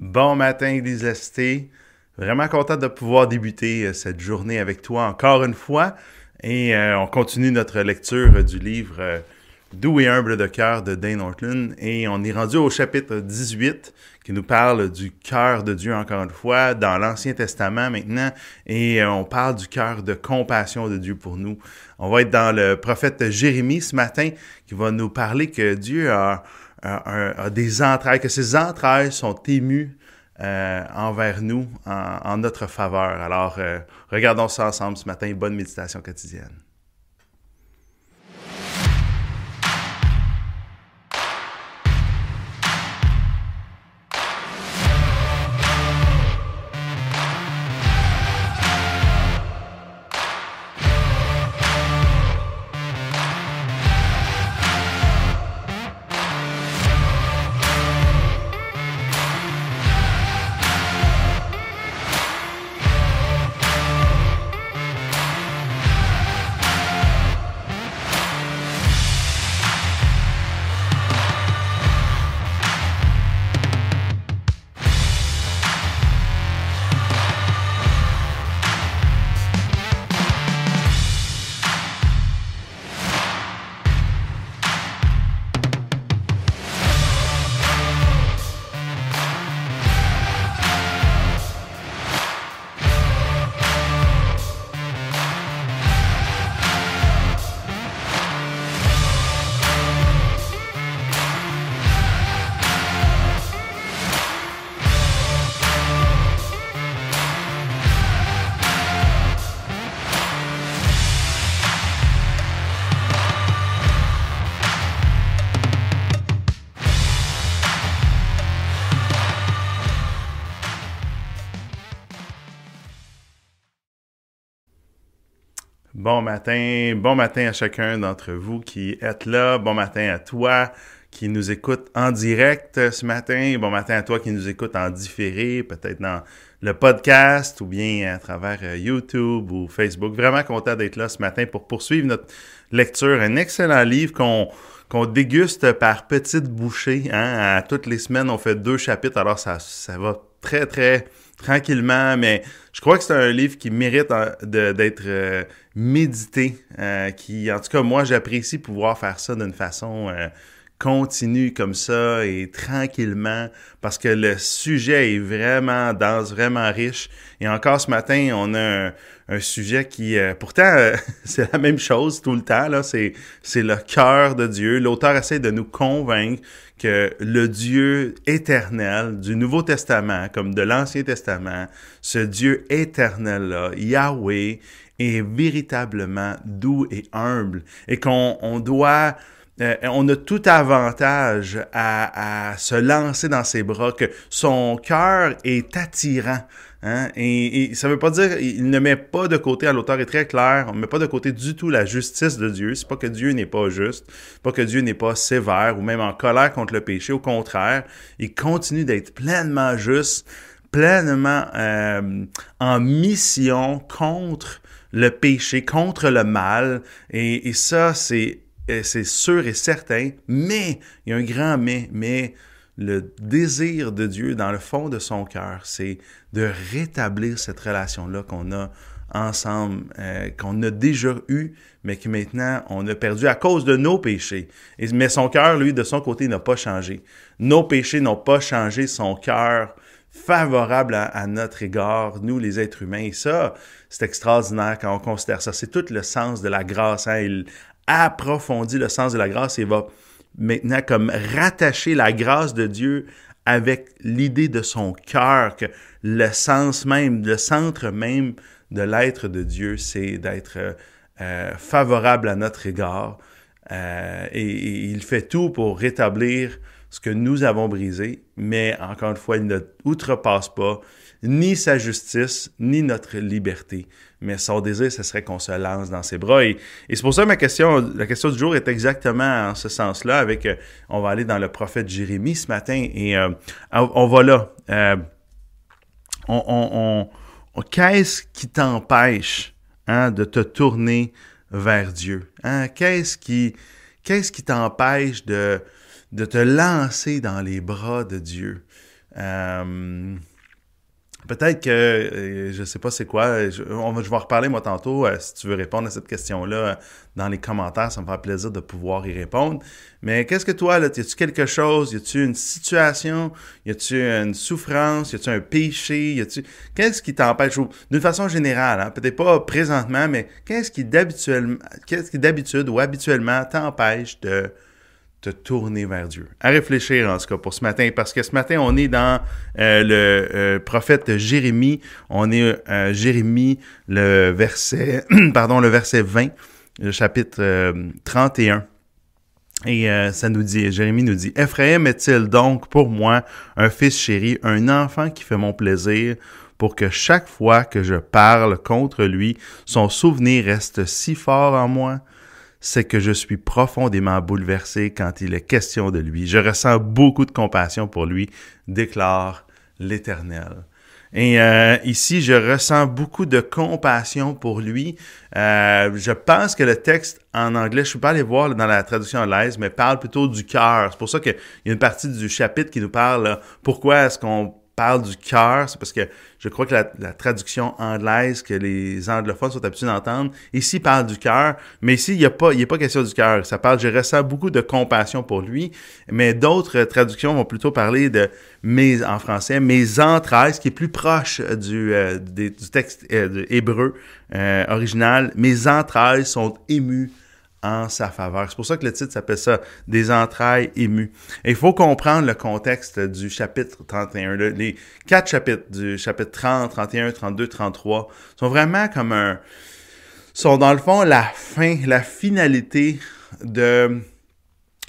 Bon matin, Ecclésiasté. Vraiment content de pouvoir débuter euh, cette journée avec toi encore une fois. Et euh, on continue notre lecture du livre euh, Doux et humble de cœur de Dane Ortland. Et on est rendu au chapitre 18 qui nous parle du cœur de Dieu encore une fois dans l'Ancien Testament maintenant. Et on parle du cœur de compassion de Dieu pour nous. On va être dans le prophète Jérémie ce matin qui va nous parler que Dieu a des entrailles, que ses entrailles sont émues euh, envers nous en, notre faveur. Alors, euh, regardons ça ensemble ce matin. Bonne méditation quotidienne. Bon matin, bon matin à chacun d'entre vous qui êtes là. Bon matin à toi qui nous écoute en direct ce matin. Bon matin à toi qui nous écoute en différé, peut-être dans le podcast ou bien à travers euh, YouTube ou Facebook. Vraiment content d'être là ce matin pour poursuivre notre lecture. Un excellent livre qu'on qu'on déguste par petites bouchées. Hein. À toutes les semaines, on fait deux chapitres, alors ça, ça va très, très tranquillement, mais je crois que c'est un livre qui mérite hein, d'être euh, médité, euh, qui, en tout cas, moi, j'apprécie pouvoir faire ça d'une façon euh, continue comme ça et tranquillement, parce que le sujet est vraiment dense, vraiment riche. Et encore ce matin, on a un, sujet qui, pourtant, c'est la même chose tout le temps, là, c'est le cœur de Dieu. L'auteur essaie de nous convaincre que le Dieu éternel du Nouveau Testament, comme de l'Ancien Testament, ce Dieu éternel-là, Yahweh, est véritablement doux et humble et qu'on on doit euh, on a tout avantage à, à, se lancer dans ses bras, que son cœur est attirant. Hein? Et, ça veut pas dire il ne met pas de côté, à l'auteur est très clair, on ne met pas de côté du tout la justice de Dieu. C'est pas que Dieu n'est pas juste, pas que Dieu n'est pas sévère ou même en colère contre le péché. Au contraire, il continue d'être pleinement juste, pleinement euh, en mission contre le péché, contre le mal. Et, et ça, c'est c'est sûr et certain. Mais il y a un grand mais, mais le désir de Dieu dans le fond de son cœur, c'est de rétablir cette relation-là qu'on a ensemble, euh, qu'on a déjà eu, mais que maintenant on a perdu à cause de nos péchés. Mais son cœur, lui, de son côté, n'a pas changé. Nos péchés n'ont pas changé son cœur favorable à, notre égard, nous les êtres humains. Et ça, c'est extraordinaire quand on considère ça. C'est tout le sens de la grâce. Hein? Approfondit le sens de la grâce et va maintenant comme rattacher la grâce de Dieu avec l'idée de son cœur, que le sens même, le centre même de l'être de Dieu, c'est d'être euh, favorable à notre égard. Euh, et, il fait tout pour rétablir ce que nous avons brisé, mais encore une fois, il ne outrepasse pas ni sa justice, ni notre liberté. Mais son désir, ce serait qu'on se lance dans ses bras. Et, c'est pour ça que ma question, la question du jour est exactement en ce sens-là. Avec, euh, on va aller dans le prophète Jérémie ce matin et euh, on va là. Euh, on, qu'est-ce qui t'empêche hein, de te tourner vers Dieu? Hein? Qu'est-ce qui, qu'est-ce qui t'empêche de, de te lancer dans les bras de Dieu? Peut-être que, euh, je sais pas c'est quoi, je, on va, je vais en reparler moi tantôt, euh, si tu veux répondre à cette question-là euh, dans les commentaires, ça me fera plaisir de pouvoir y répondre. Mais qu'est-ce que toi, là, y a-tu quelque chose, y a-tu une situation, y a-tu une souffrance, y a-tu un péché, y a-tu, qu'est-ce qui t'empêche, d'une façon générale, hein, peut-être pas présentement, mais qu'est-ce qui d'habituellement, qu'est-ce qui d'habitude ou habituellement t'empêche de te tourner vers Dieu. À réfléchir en tout cas pour ce matin, parce que ce matin, on est dans euh, le euh, prophète Jérémie. On est euh, Jérémie, le verset, pardon, le verset 20, le chapitre 31. Et ça nous dit, Jérémie nous dit, Ephraim est-il donc pour moi un fils chéri, un enfant qui fait mon plaisir, pour que chaque fois que je parle contre lui, son souvenir reste si fort en moi? C'est que je suis profondément bouleversé quand il est question de lui. Je ressens beaucoup de compassion pour lui, déclare l'Éternel. Et euh, ici, je ressens beaucoup de compassion pour lui. Euh, je pense que le texte en anglais, je suis pas allé voir dans la traduction anglaise, mais parle plutôt du cœur. C'est pour ça qu'il y a une partie du chapitre qui nous parle pourquoi est-ce qu'on parle du cœur, c'est parce que je crois que la, traduction anglaise que les anglophones sont habitués d'entendre, ici parle du cœur, mais ici, il n'y a, pas, a pas question du cœur. Ça parle, je ressens beaucoup de compassion pour lui, mais d'autres traductions vont plutôt parler de mes, en français, mes entrailles, ce qui est plus proche du, euh, du texte euh, hébreu euh, original. Mes entrailles sont émues en sa faveur. C'est pour ça que le titre s'appelle ça, Des entrailles émues. Et il faut comprendre le contexte du chapitre 31. Les quatre chapitres du chapitre 30, 31, 32, 33 sont vraiment comme un... sont dans le fond la fin, la finalité de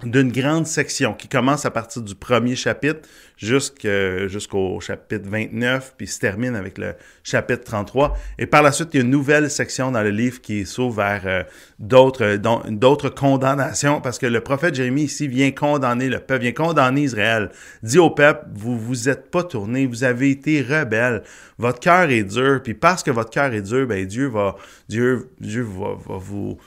d'une grande section qui commence à partir du premier chapitre jusqu'au chapitre 29, puis se termine avec le chapitre 33. Et par la suite, il y a une nouvelle section dans le livre qui s'ouvre vers euh, d'autres d'autres condamnations, parce que le prophète Jérémie ici vient condamner le peuple, vient condamner Israël. Dit au peuple, vous vous êtes pas tourné, vous avez été rebelle, votre cœur est dur, puis parce que votre cœur est dur, ben Dieu va Dieu Dieu va, va vous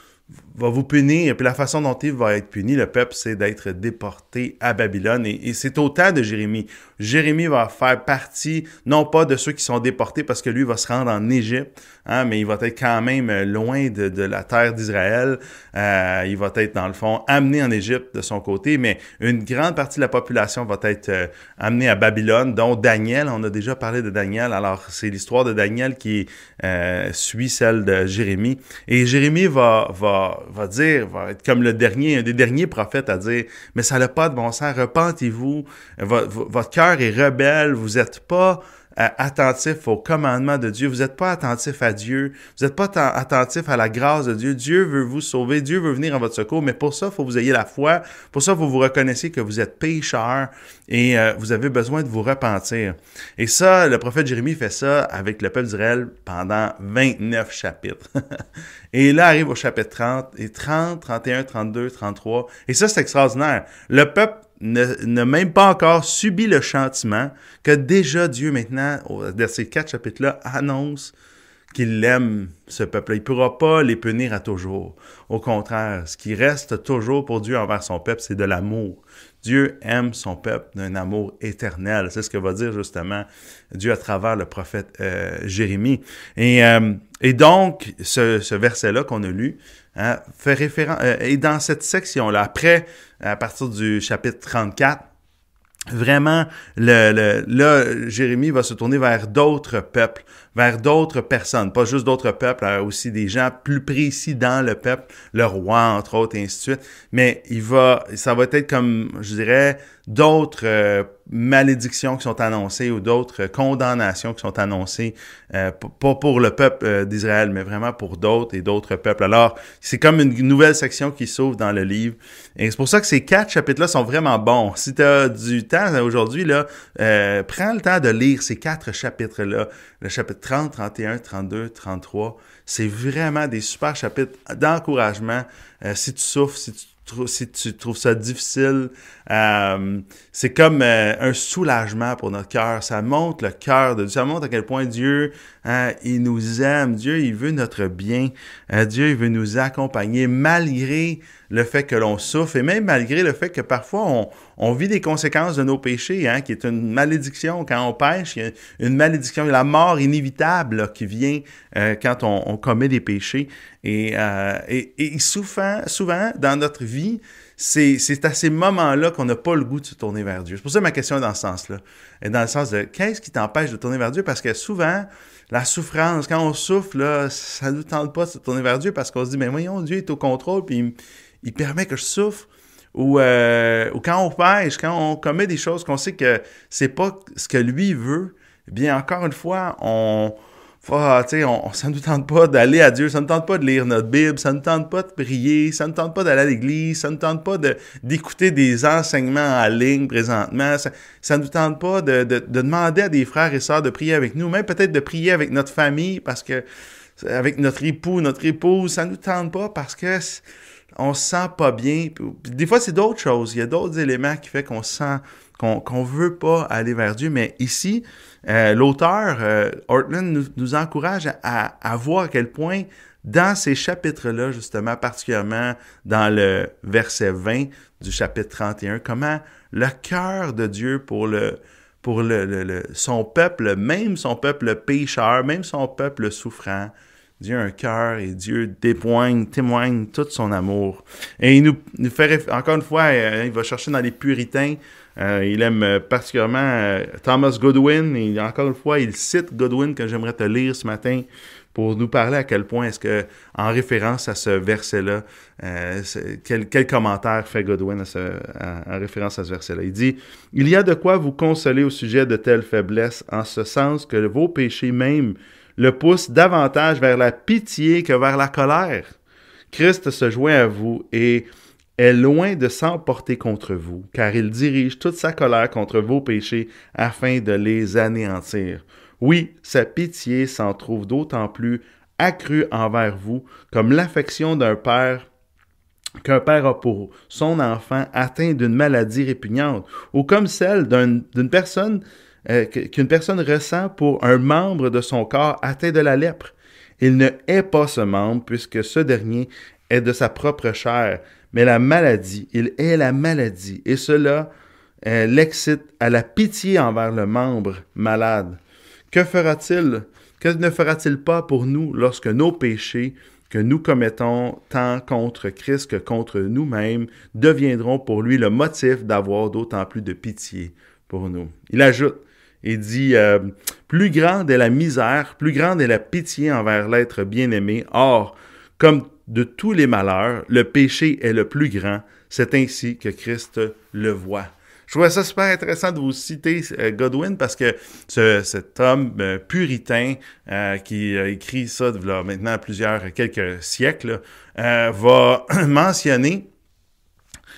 va vous punir. Et puis la façon dont il va être puni, le peuple, c'est d'être déporté à Babylone. Et, c'est au temps de Jérémie. Jérémie va faire partie, non pas de ceux qui sont déportés parce que lui va se rendre en Égypte, hein, mais il va être quand même loin de, de la terre d'Israël. Euh, il va être, dans le fond, amené en Égypte de son côté, mais une grande partie de la population va être euh, amenée à Babylone, dont Daniel. On a déjà parlé de Daniel. Alors, c'est l'histoire de Daniel qui euh, suit celle de Jérémie. Et Jérémie va, va va dire, va être comme le dernier, un des derniers prophètes à dire, mais ça n'a pas de bon sens, repentez-vous, votre cœur rebelle, vous n'êtes pas attentif au commandement de Dieu, vous n'êtes pas attentif à Dieu, vous n'êtes pas attentif à la grâce de Dieu. Dieu veut vous sauver, Dieu veut venir en votre secours, mais pour ça, il faut que vous ayez la foi. Pour ça, il faut que vous reconnaissiez que vous êtes pécheur et euh, vous avez besoin de vous repentir. Et ça, le prophète Jérémie fait ça avec le peuple d'Israël pendant 29 chapitres. et là arrive au chapitre 30, et 30, 31, 32, 33. Et ça, c'est extraordinaire. Le peuple n'a même pas encore subi le chantiment que déjà Dieu maintenant, dans ces quatre chapitres-là, annonce qu'il aime ce peuple. Il ne pourra pas les punir à toujours. Au contraire, ce qui reste toujours pour Dieu envers son peuple, c'est de l'amour. Dieu aime son peuple d'un amour éternel. C'est ce que va dire justement Dieu à travers le prophète euh, Jérémie. Et, euh, donc, ce, verset-là qu'on a lu hein, fait référence... Euh, et dans cette section-là, après, à partir du chapitre 34, Vraiment, le, le, là, Jérémie va se tourner vers d'autres peuples, vers d'autres personnes, pas juste d'autres peuples, hein, aussi des gens plus précis dans le peuple, le roi, entre autres, et ainsi de suite. Mais il va, ça va être comme, je dirais, d'autres euh, malédictions qui sont annoncées ou d'autres condamnations qui sont annoncées, euh, pas pour le peuple euh, d'Israël, mais vraiment pour d'autres et d'autres peuples. Alors, c'est comme une nouvelle section qui s'ouvre dans le livre. Et c'est pour ça que ces quatre chapitres-là sont vraiment bons. Si tu as du temps aujourd'hui, là, prends le temps de lire ces quatre chapitres-là. Le chapitre 30, 31, 32, 33. C'est vraiment des super chapitres d'encouragement. si tu souffres, si tu si tu trouves ça difficile, euh, c'est comme euh, un soulagement pour notre cœur. Ça montre le cœur de Dieu. Ça montre à quel point Dieu, hein, il nous aime. Dieu, il veut notre bien. Euh, Dieu, il veut nous accompagner malgré le fait que l'on souffre et même malgré le fait que parfois on, vit des conséquences de nos péchés, hein, qui est une malédiction quand on pêche, il y a une malédiction, la mort inévitable qui vient euh, quand on, commet des péchés. Et, euh, et, et souvent, souvent, dans notre vie, c'est à ces moments-là qu'on n'a pas le goût de se tourner vers Dieu. C'est pour ça ma question est dans ce sens-là. Dans le sens de qu'est-ce qui t'empêche de tourner vers Dieu? Parce que souvent, la souffrance, quand on souffre, là, ça ne nous tente pas de se tourner vers Dieu parce qu'on se dit, mais voyons, Dieu est au contrôle, puis il, permet que je souffre. Ou, euh, ou quand on pêche, quand on commet des choses qu'on sait que c'est pas ce que lui veut, eh bien, encore une fois, on, ah, ça ne nous tente pas d'aller à Dieu, ça ne nous tente pas de lire notre Bible, ça ne nous tente pas de prier, ça ne nous tente pas d'aller à l'église, ça ne nous tente pas d'écouter des enseignements en ligne présentement, ça ne nous tente pas de, de, de, demander à des frères et sœurs de prier avec nous, même peut-être de prier avec notre famille, parce que avec notre époux, notre épouse, ça ne nous tente pas parce que on se sent pas bien. Des fois, c'est d'autres choses. Il y a d'autres éléments qui font qu'on sent qu'on veut pas aller vers Dieu. Mais ici, euh, l'auteur, euh, Ortland, nous, encourage à, voir à quel point, dans ces chapitres-là, justement, particulièrement dans le verset 20 du chapitre 31, comment le cœur de Dieu pour le pour le, son peuple, même son peuple pécheur, même son peuple souffrant, Dieu a un cœur et Dieu témoigne, témoigne tout son amour. Et il nous, fait, encore une fois, euh, il va chercher dans les puritains euh, il aime euh, particulièrement Thomas Goodwin. Et encore une fois, il cite Goodwin que j'aimerais te lire ce matin pour nous parler à quel point est-ce que, en référence à ce verset-là, quel, quel, commentaire fait Godwin en référence à ce verset-là? Il dit, Il y a de quoi vous consoler au sujet de telles faiblesses, en ce sens que vos péchés même le poussent davantage vers la pitié que vers la colère. Christ se joint à vous et est loin de s'emporter contre vous, car il dirige toute sa colère contre vos péchés afin de les anéantir. Oui, sa pitié s'en trouve d'autant plus accrue envers vous, comme l'affection d'un père qu'un père a pour son enfant atteint d'une maladie répugnante, ou comme celle d'une personne euh, qu'une personne ressent pour un membre de son corps atteint de la lèpre. Il ne hait pas ce membre, puisque ce dernier est de sa propre chair, mais la maladie, il est la maladie, et cela euh, l'excite à la pitié envers le membre malade. Que fera-t-il, que ne fera-t-il pas pour nous lorsque nos péchés que nous commettons tant contre Christ que contre nous-mêmes deviendront pour lui le motif d'avoir d'autant plus de pitié pour nous? Il ajoute, il dit, euh, plus grande est la misère, plus grande est la pitié envers l'être bien-aimé. Or, comme de tous les malheurs, le péché est le plus grand. C'est ainsi que Christ le voit. Je trouvais ça super intéressant de vous citer euh, Godwin parce que cet homme euh, puritain qui a écrit ça maintenant plusieurs quelques siècles va mentionner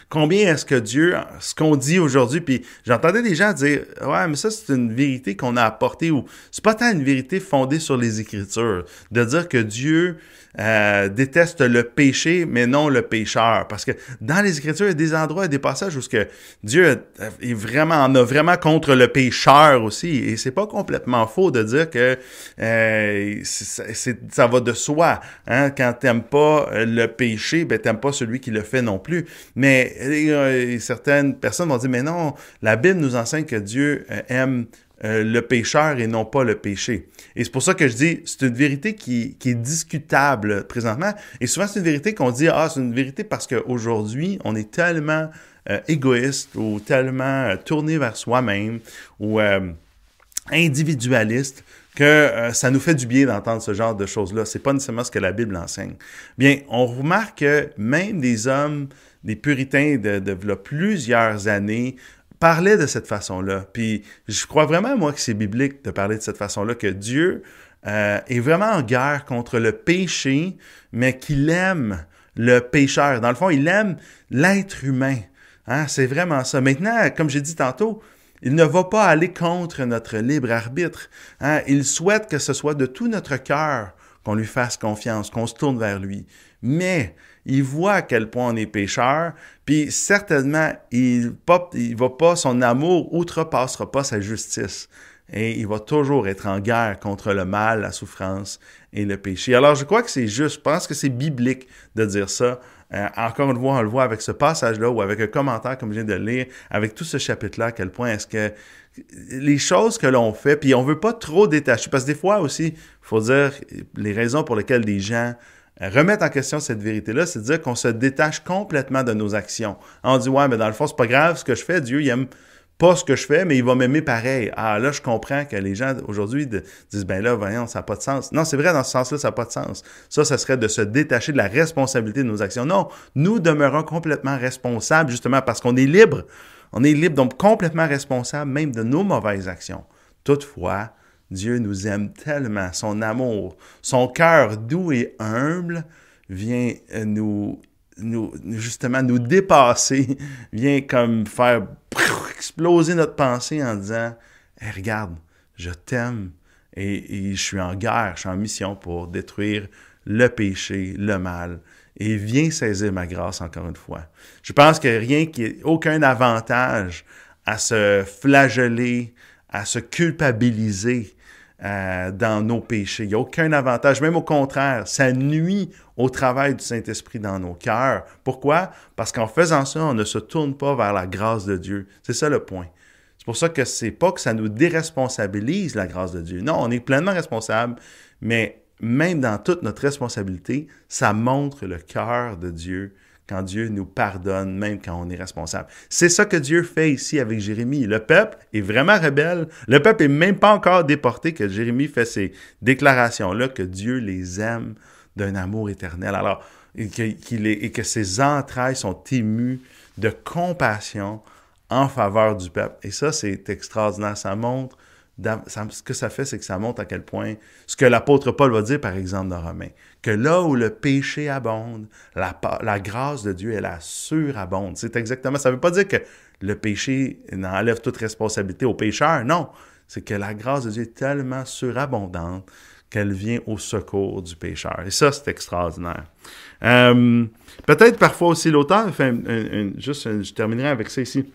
combien est-ce que Dieu, ce qu'on dit aujourd'hui, puis j'entendais des gens dire, ouais, mais ça c'est une vérité qu'on a apportée ou c'est pas tant une vérité fondée sur les Écritures, de dire que Dieu euh, déteste le péché, mais non le pécheur. Parce que dans les Écritures, il y a des endroits, des passages où ce que Dieu est vraiment, en a vraiment contre le pécheur aussi. Et c'est pas complètement faux de dire que euh, ça va de soi. Hein? Quand t'aimes pas le péché, ben t'aimes pas celui qui le fait non plus. Mais euh, certaines personnes vont dire, mais non, la Bible nous enseigne que Dieu aime euh, le pécheur et non pas le péché. Et c'est pour ça que je dis, c'est une vérité qui, qui, est discutable présentement. Et souvent, c'est une vérité qu'on dit, ah, c'est une vérité parce qu'aujourd'hui, on est tellement euh, égoïste ou tellement euh, tourné vers soi-même ou individualiste que ça nous fait du bien d'entendre ce genre de choses-là. C'est pas nécessairement ce que la Bible enseigne. Bien, on remarque que même des hommes, des puritains de, plusieurs années, parlait de cette façon-là. Puis je crois vraiment, moi, que c'est biblique de parler de cette façon-là, que Dieu euh, est vraiment en guerre contre le péché, mais qu'il aime le pécheur. Dans le fond, il aime l'être humain. Hein? C'est vraiment ça. Maintenant, comme j'ai dit tantôt, il ne va pas aller contre notre libre arbitre. Hein? Il souhaite que ce soit de tout notre cœur qu'on lui fasse confiance, qu'on se tourne vers lui. Mais il voit à quel point on est pécheur, puis certainement, il, pas, son amour outrepassera pas sa justice. et il va toujours être en guerre contre le mal, la souffrance et le péché. Alors je crois que c'est juste, je pense que c'est biblique de dire ça. Euh, encore une fois, on le voit avec ce passage-là ou avec un commentaire comme je viens de lire, avec tout ce chapitre-là, à quel point est-ce que les choses que l'on fait, puis on veut pas trop détacher, parce que des fois aussi, il faut dire les raisons pour lesquelles des gens remettent en question cette vérité-là, c'est de dire qu'on se détache complètement de nos actions. On dit, ouais, mais dans le fond, c'est pas grave ce que je fais, Dieu, il aime pas ce que je fais, mais il va m'aimer pareil. Ah, là, je comprends que les gens aujourd'hui disent, ben là, voyons, ça n'a pas de sens. Non, c'est vrai, dans ce sens-là, ça n'a pas de sens. Ça, ça serait de se détacher de la responsabilité de nos actions. Non, nous demeurons complètement responsables, justement, parce qu'on est libre. On est libre, donc complètement responsable même de nos mauvaises actions. Toutefois, Dieu nous aime tellement, son amour, son cœur doux et humble vient nous, nous justement nous dépasser, vient comme faire exploser notre pensée en disant regarde, je t'aime et, je suis en guerre, je suis en mission pour détruire le péché, le mal. Et viens saisir ma grâce encore une fois. Je pense a rien qui aucun avantage à se flageller, à se culpabiliser euh, dans nos péchés. Il n'y a aucun avantage, même au contraire, ça nuit au travail du Saint-Esprit dans nos cœurs. Pourquoi? Parce qu'en faisant ça, on ne se tourne pas vers la grâce de Dieu. C'est ça le point. C'est pour ça que c'est pas que ça nous déresponsabilise la grâce de Dieu. Non, on est pleinement responsable, mais même dans toute notre responsabilité, ça montre le cœur de Dieu quand Dieu nous pardonne, même quand on est responsable. C'est ça que Dieu fait ici avec Jérémie. Le peuple est vraiment rebelle. Le peuple est même pas encore déporté que Jérémie fait ces déclarations-là, que Dieu les aime d'un amour éternel. Alors, et que, ses entrailles sont émues de compassion en faveur du peuple. Et ça, c'est extraordinaire. Ça montre ce que ça fait, c'est que ça montre à quel point, ce que l'apôtre Paul va dire, par exemple, dans Romains, que là où le péché abonde, la, grâce de Dieu, elle la surabonde. C'est exactement, ça ne veut pas dire que le péché enlève toute responsabilité au pécheur, non. C'est que la grâce de Dieu est tellement surabondante qu'elle vient au secours du pécheur. Et ça, c'est extraordinaire. Euh, peut-être parfois aussi l'auteur, fait juste, je terminerai avec ça ici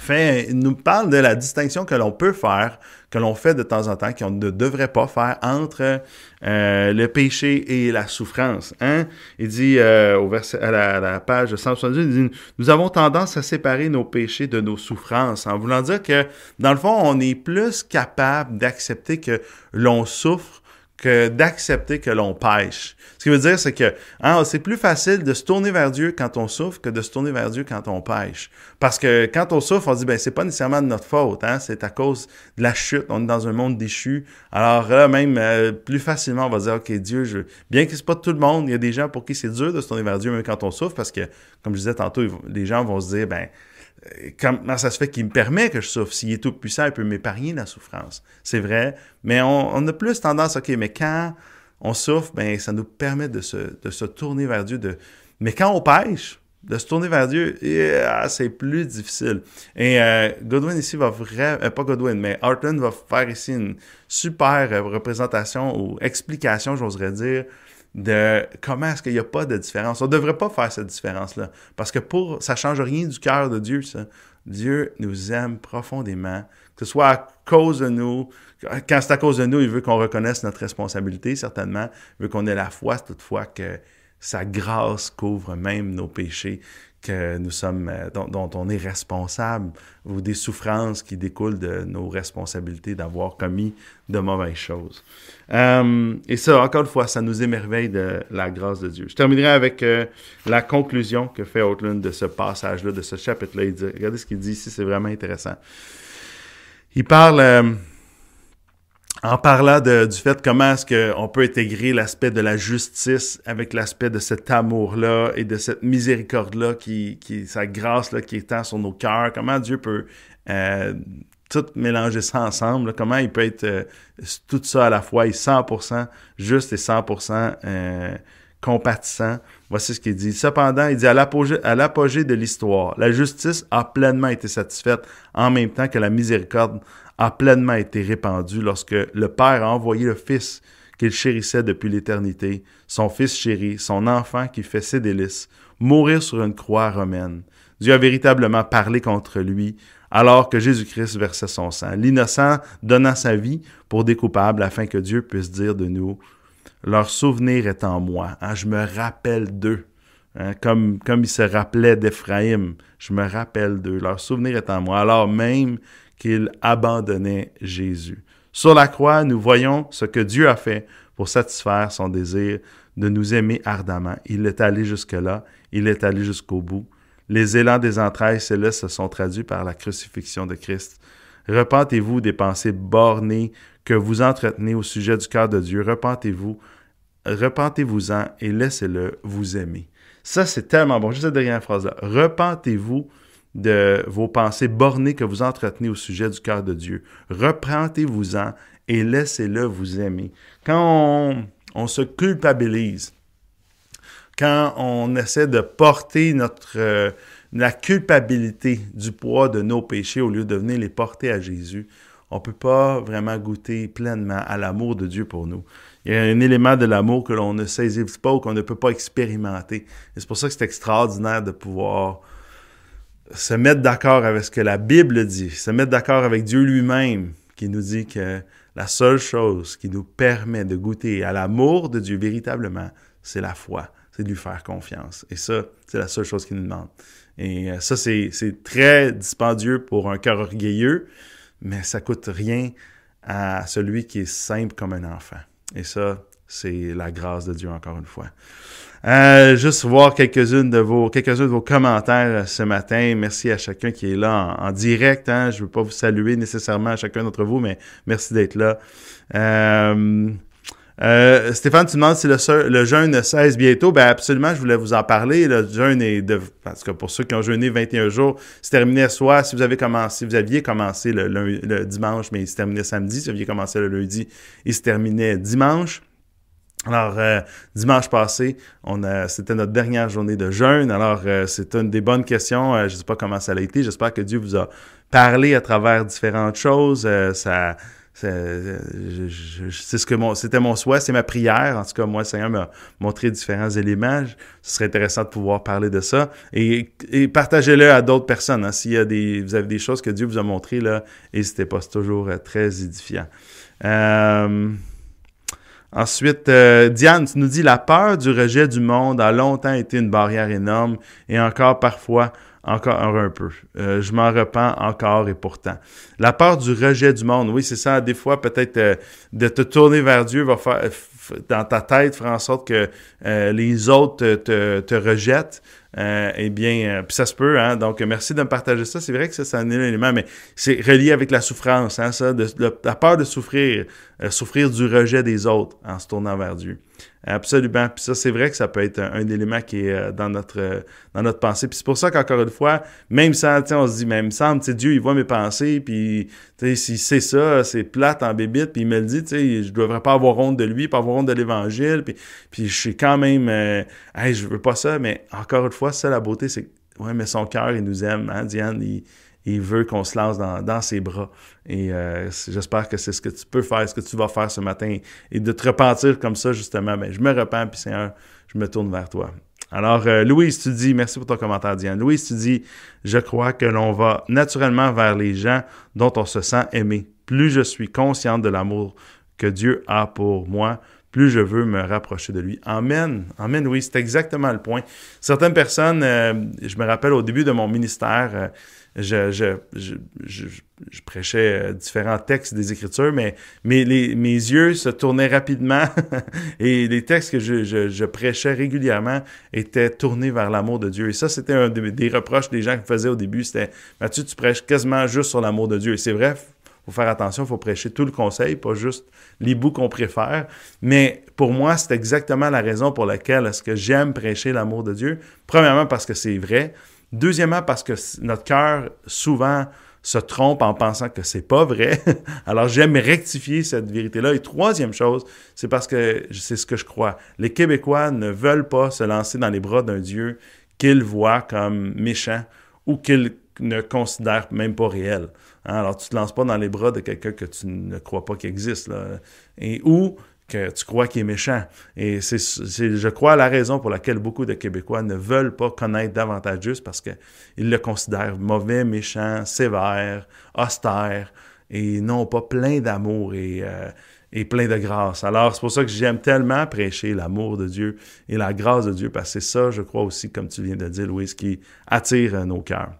fait, nous parle de la distinction que l'on peut faire, que l'on fait de temps en temps, qu'on ne devrait pas faire entre euh, le péché et la souffrance. Hein? Il dit euh, au verset, à la, page 172, il dit, nous avons tendance à séparer nos péchés de nos souffrances, en voulant dire que, dans le fond, on est plus capable d'accepter que l'on souffre que d'accepter que l'on pêche. Ce qui veut dire, c'est que hein, c'est plus facile de se tourner vers Dieu quand on souffre que de se tourner vers Dieu quand on pêche. Parce que quand on souffre, on dit, ben c'est pas nécessairement de notre faute, hein, c'est à cause de la chute. On est dans un monde déchu. Alors là, même euh, plus facilement, on va dire, ok, Dieu, je... bien que c'est pas tout le monde, il y a des gens pour qui c'est dur de se tourner vers Dieu même quand on souffre, parce que, comme je disais tantôt, les gens vont se dire, ben comment ça se fait qu'il me permet que je souffre? S'il est tout puissant, il peut m'épargner la souffrance. C'est vrai, mais on, a plus tendance, OK, mais quand on souffre, ben ça nous permet de se, de se tourner vers Dieu. De... Mais quand on pêche, de se tourner vers Dieu, c'est plus difficile. Et euh, Godwin ici va vraiment, euh, pas Godwin, mais Hartland va faire ici une super représentation ou explication, j'oserais dire, de comment est-ce qu'il n'y a pas de différence. On ne devrait pas faire cette différence-là. Parce que pour ça ne change rien du cœur de Dieu, ça. Dieu nous aime profondément, que ce soit à cause de nous. Quand c'est à cause de nous, il veut qu'on reconnaisse notre responsabilité, certainement. Il veut qu'on ait la foi, toutefois, que sa grâce couvre même nos péchés que nous sommes, euh, dont, on est responsable, ou des souffrances qui découlent de nos responsabilités d'avoir commis de mauvaises choses. Euh, et ça, encore une fois, ça nous émerveille de la grâce de Dieu. Je terminerai avec euh, la conclusion que fait Outland de ce passage-là, de ce chapitre-là. regardez ce qu'il dit ici, c'est vraiment intéressant. Il parle en parlant du fait comment est-ce qu'on peut intégrer l'aspect de la justice avec l'aspect de cet amour-là et de cette miséricorde-là, qui, qui, sa grâce-là qui est sur nos cœurs, comment Dieu peut euh, tout mélanger ça ensemble, comment il peut être euh, tout ça à la fois, est 100% juste et 100% euh, compatissant. Voici ce qu'il dit. Cependant, il dit à l'apogée de l'histoire, la justice a pleinement été satisfaite en même temps que la miséricorde a pleinement été répandu lorsque le Père a envoyé le Fils qu'il chérissait depuis l'éternité, son Fils chéri, son enfant qui fait ses délices, mourir sur une croix romaine. Dieu a véritablement parlé contre lui alors que Jésus-Christ versait son sang, l'innocent donnant sa vie pour des coupables afin que Dieu puisse dire de nous, leur souvenir est en moi, hein, je me rappelle d'eux. Hein, comme, comme il se rappelait d'Éphraïm, je me rappelle d'eux, leur souvenir est en moi, alors même qu'ils abandonnaient Jésus. Sur la croix, nous voyons ce que Dieu a fait pour satisfaire son désir de nous aimer ardemment. Il est allé jusque-là, il est allé jusqu'au bout. Les élans des entrailles célestes se sont traduits par la crucifixion de Christ. Repentez-vous des pensées bornées que vous entretenez au sujet du cœur de Dieu. Repentez-vous, repentez-vous-en et laissez-le vous aimer. Ça, c'est tellement bon. Juste cette dernière phrase-là. Repentez-vous de vos pensées bornées que vous entretenez au sujet du cœur de Dieu. Repentez-vous-en et laissez-le vous aimer. Quand on, se culpabilise, quand on essaie de porter notre euh, la culpabilité du poids de nos péchés au lieu de venir les porter à Jésus, on ne peut pas vraiment goûter pleinement à l'amour de Dieu pour nous. Il y a un élément de l'amour que l'on ne saisit pas ou qu'on ne peut pas expérimenter. C'est pour ça que c'est extraordinaire de pouvoir se mettre d'accord avec ce que la Bible dit, se mettre d'accord avec Dieu lui-même, qui nous dit que la seule chose qui nous permet de goûter à l'amour de Dieu véritablement, c'est la foi, c'est de lui faire confiance. Et ça, c'est la seule chose qu'il nous demande. Et euh, ça, c'est très dispendieux pour un cœur orgueilleux, mais ça coûte rien à celui qui est simple comme un enfant. Et ça, c'est la grâce de Dieu encore une fois. Euh, juste voir quelques-unes de vos quelques-uns de vos commentaires euh, ce matin. Merci à chacun qui est là en, direct. Hein. Je ne veux pas vous saluer nécessairement à chacun d'entre vous, mais merci d'être là. Euh, euh, Stéphane, tu demandes si le, le, jeûne cesse bientôt. Ben absolument, je voulais vous en parler. Le jeûne est de, parce que pour ceux qui ont jeûné 21 jours, c'est terminé soit si vous avez commencé, vous aviez commencé le, dimanche, mais il se terminait samedi. Si vous aviez commencé le lundi, il se terminait dimanche. Alors, euh, dimanche passé, on a, c'était notre dernière journée de jeûne. Alors, euh, c'est une des bonnes questions. je ne sais pas comment ça a été. J'espère que Dieu vous a parlé à travers différentes choses. ça, c'est ce que mon, c'était mon souhait, c'est ma prière. En tout cas, moi, le Seigneur m'a montré différents éléments. Ce serait intéressant de pouvoir parler de ça. Et, partagez-le à d'autres personnes. Hein. S'il y a des, vous avez des choses que Dieu vous a montrées, là, n'hésitez pas. Toujours euh, très édifiant. Euh, ensuite, euh, Diane, tu nous dis la peur du rejet du monde a longtemps été une barrière énorme et encore parfois encore un peu. Euh, je m'en repens encore et pourtant. La peur du rejet du monde, oui, c'est ça. Des fois, peut-être euh, de te tourner vers Dieu va faire dans ta tête faire en sorte que euh, les autres te, te, rejettent. eh bien, puis ça se peut, hein. Donc, merci de me partager ça. C'est vrai que ça, c'est un élément, mais c'est relié avec la souffrance, hein, ça, de, la peur de souffrir, souffrir du rejet des autres en se tournant vers Dieu. Absolument. Puis ça, c'est vrai que ça peut être un, élément qui est euh, dans notre euh, dans notre pensée. Puis c'est pour ça qu'encore une fois, même ça, on se dit, même il me semble, Dieu, il voit mes pensées, puis s'il sait ça, c'est plate en bébite, puis il me le dit, je devrais pas avoir honte de lui, pas avoir honte de l'Évangile, puis, puis je suis quand même, euh, hey, je veux pas ça, mais encore une fois, ça, la beauté, c'est ouais, mais son cœur, il nous aime, hein, Diane, il, il veut qu'on se lance dans, ses bras. Et euh, j'espère que c'est ce que tu peux faire, ce que tu vas faire ce matin. Et de te repentir comme ça, justement, ben, je me repens, puis Seigneur, je me tourne vers toi. Alors, euh, Louise, tu dis, merci pour ton commentaire, Diane. Louise, tu dis, je crois que l'on va naturellement vers les gens dont on se sent aimé. Plus je suis consciente de l'amour que Dieu a pour moi, plus je veux me rapprocher de lui. Amen. Amen, oui, c'est exactement le point. Certaines personnes, euh, je me rappelle au début de mon ministère, je, je, je, je, prêchais euh, différents textes des Écritures, mais, mes yeux se tournaient rapidement et les textes que je, prêchais régulièrement étaient tournés vers l'amour de Dieu. Et ça, c'était un des, reproches des gens qui me faisaient au début, c'était « Mathieu, tu prêches quasiment juste sur l'amour de Dieu. » Et c'est vrai, faut faire attention, il faut prêcher tout le conseil, pas juste les qu'on préfère. Mais pour moi, c'est exactement la raison pour laquelle est-ce que j'aime prêcher l'amour de Dieu. Premièrement, parce que c'est vrai. Deuxièmement, parce que notre cœur souvent se trompe en pensant que c'est pas vrai. Alors j'aime rectifier cette vérité-là. Et troisième chose, c'est parce que c'est ce que je crois. Les Québécois ne veulent pas se lancer dans les bras d'un Dieu qu'ils voient comme méchant ou qu'ils ne considèrent même pas réel. Hein? Alors tu te lances pas dans les bras de quelqu'un que tu ne crois pas qu'il existe. Là. Et ou que tu crois qu'il est méchant. Et c'est, je crois, la raison pour laquelle beaucoup de Québécois ne veulent pas connaître davantage juste parce qu'ils le considèrent mauvais, méchant, sévère, austère et non pas plein d'amour et, euh, et plein de grâce. Alors, c'est pour ça que j'aime tellement prêcher l'amour de Dieu et la grâce de Dieu parce que c'est ça, je crois aussi, comme tu viens de dire, Louise, qui attire nos cœurs.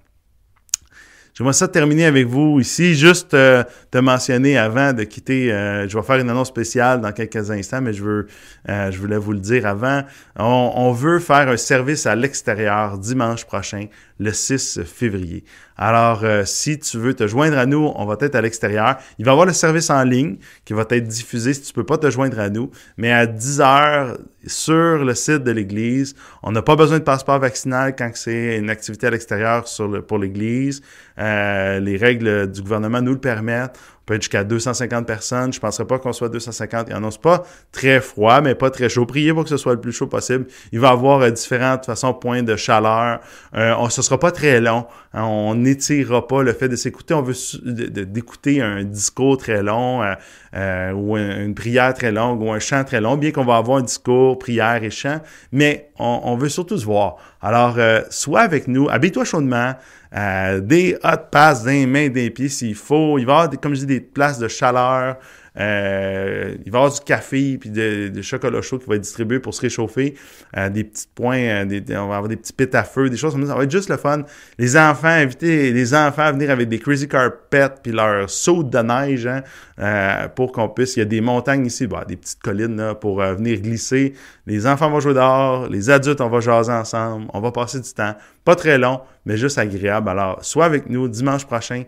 J'aimerais ça terminer avec vous ici, juste euh, te mentionner avant de quitter, euh, je vais faire une annonce spéciale dans quelques instants, mais je veux, euh, je voulais vous le dire avant. On, on veut faire un service à l'extérieur dimanche prochain, le 6 février. Alors, euh, si tu veux te joindre à nous, on va être à l'extérieur. Il va y avoir le service en ligne qui va être diffusé si tu peux pas te joindre à nous. Mais à 10 heures sur le site de l'Église, on n'a pas besoin de passeport vaccinal quand c'est une activité à l'extérieur pour l'Église. Euh, les règles du gouvernement nous le permettent peut être jusqu'à 250 personnes. Je ne penserais pas qu'on soit 250. Il annonce pas très froid, mais pas très chaud. Priez pour que ce soit le plus chaud possible. Il va y avoir euh, différentes façons points de chaleur. Euh, on, ce sera pas très long. Hein. on n'étirera pas le fait de s'écouter. On veut d'écouter un discours très long euh, euh, ou une, prière très longue ou un chant très long, bien qu'on va avoir un discours, prière et chant. Mais on, on veut surtout se voir. Alors, sois avec nous. Habille-toi chaudement. Euh, des hot passes des mains, des pieds s'il faut. Il va y avoir, comme je dis, des places de chaleur. Euh, il va y avoir du café puis de, chocolat chaud qui va être distribué pour se réchauffer. Euh, des petits points, euh, on va avoir des petits pits à feu, des choses comme ça. Ça va être juste le fun. Les enfants, inviter les enfants à venir avec des crazy carpets puis leur saut de neige hein, pour qu'on puisse. Il y a des montagnes ici, bah, des petites collines là, pour venir glisser. Les enfants vont jouer dehors, les adultes, on va jaser ensemble, on va passer du temps. Pas très long, mais juste agréable. Alors, sois avec nous dimanche prochain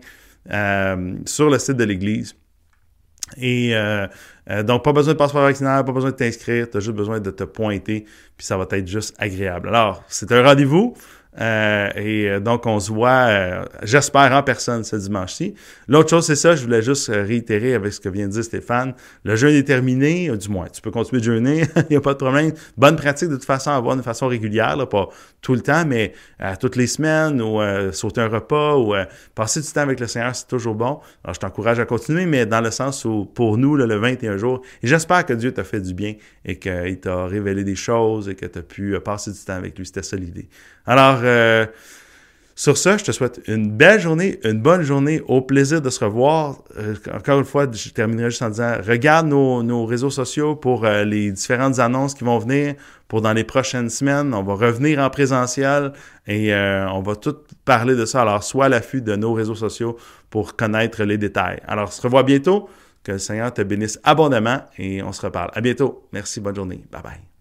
sur le site de l'Église. Et euh, euh, donc, pas besoin de passeport vaccinal, pas besoin de t'inscrire, tu as juste besoin de te pointer, puis ça va être juste agréable. Alors, c'est un rendez-vous. Euh, et euh, donc, on se voit, euh, j'espère, en personne ce dimanche-ci. L'autre chose, c'est ça, je voulais juste réitérer avec ce que vient de dire Stéphane. Le jeûne est terminé, du moins, tu peux continuer de jeûner, il n'y a pas de problème. Bonne pratique de toute façon à avoir de façon régulière, là, pas tout le temps, mais toutes les semaines, ou sauter un repas, ou passer du temps avec le Seigneur, c'est toujours bon. Alors, je t'encourage à continuer, mais dans le sens où, pour nous, là, le 21 jours, j'espère que Dieu t'a fait du bien et qu'il t'a révélé des choses et que tu as pu passer du temps avec lui. C'était ça l'idée. Alors, euh, sur ça, je te souhaite une belle journée, une bonne journée, au plaisir de se revoir. Euh, encore une fois, je terminerai juste en disant, regarde nos, réseaux sociaux pour euh, les différentes annonces qui vont venir pour dans les prochaines semaines. On va revenir en présentiel et on va tout parler de ça. Alors, sois à l'affût de nos réseaux sociaux pour connaître les détails. Alors, on se revoit bientôt. Que le Seigneur te bénisse abondamment et on se reparle. À bientôt. Merci. Bonne journée. Bye bye.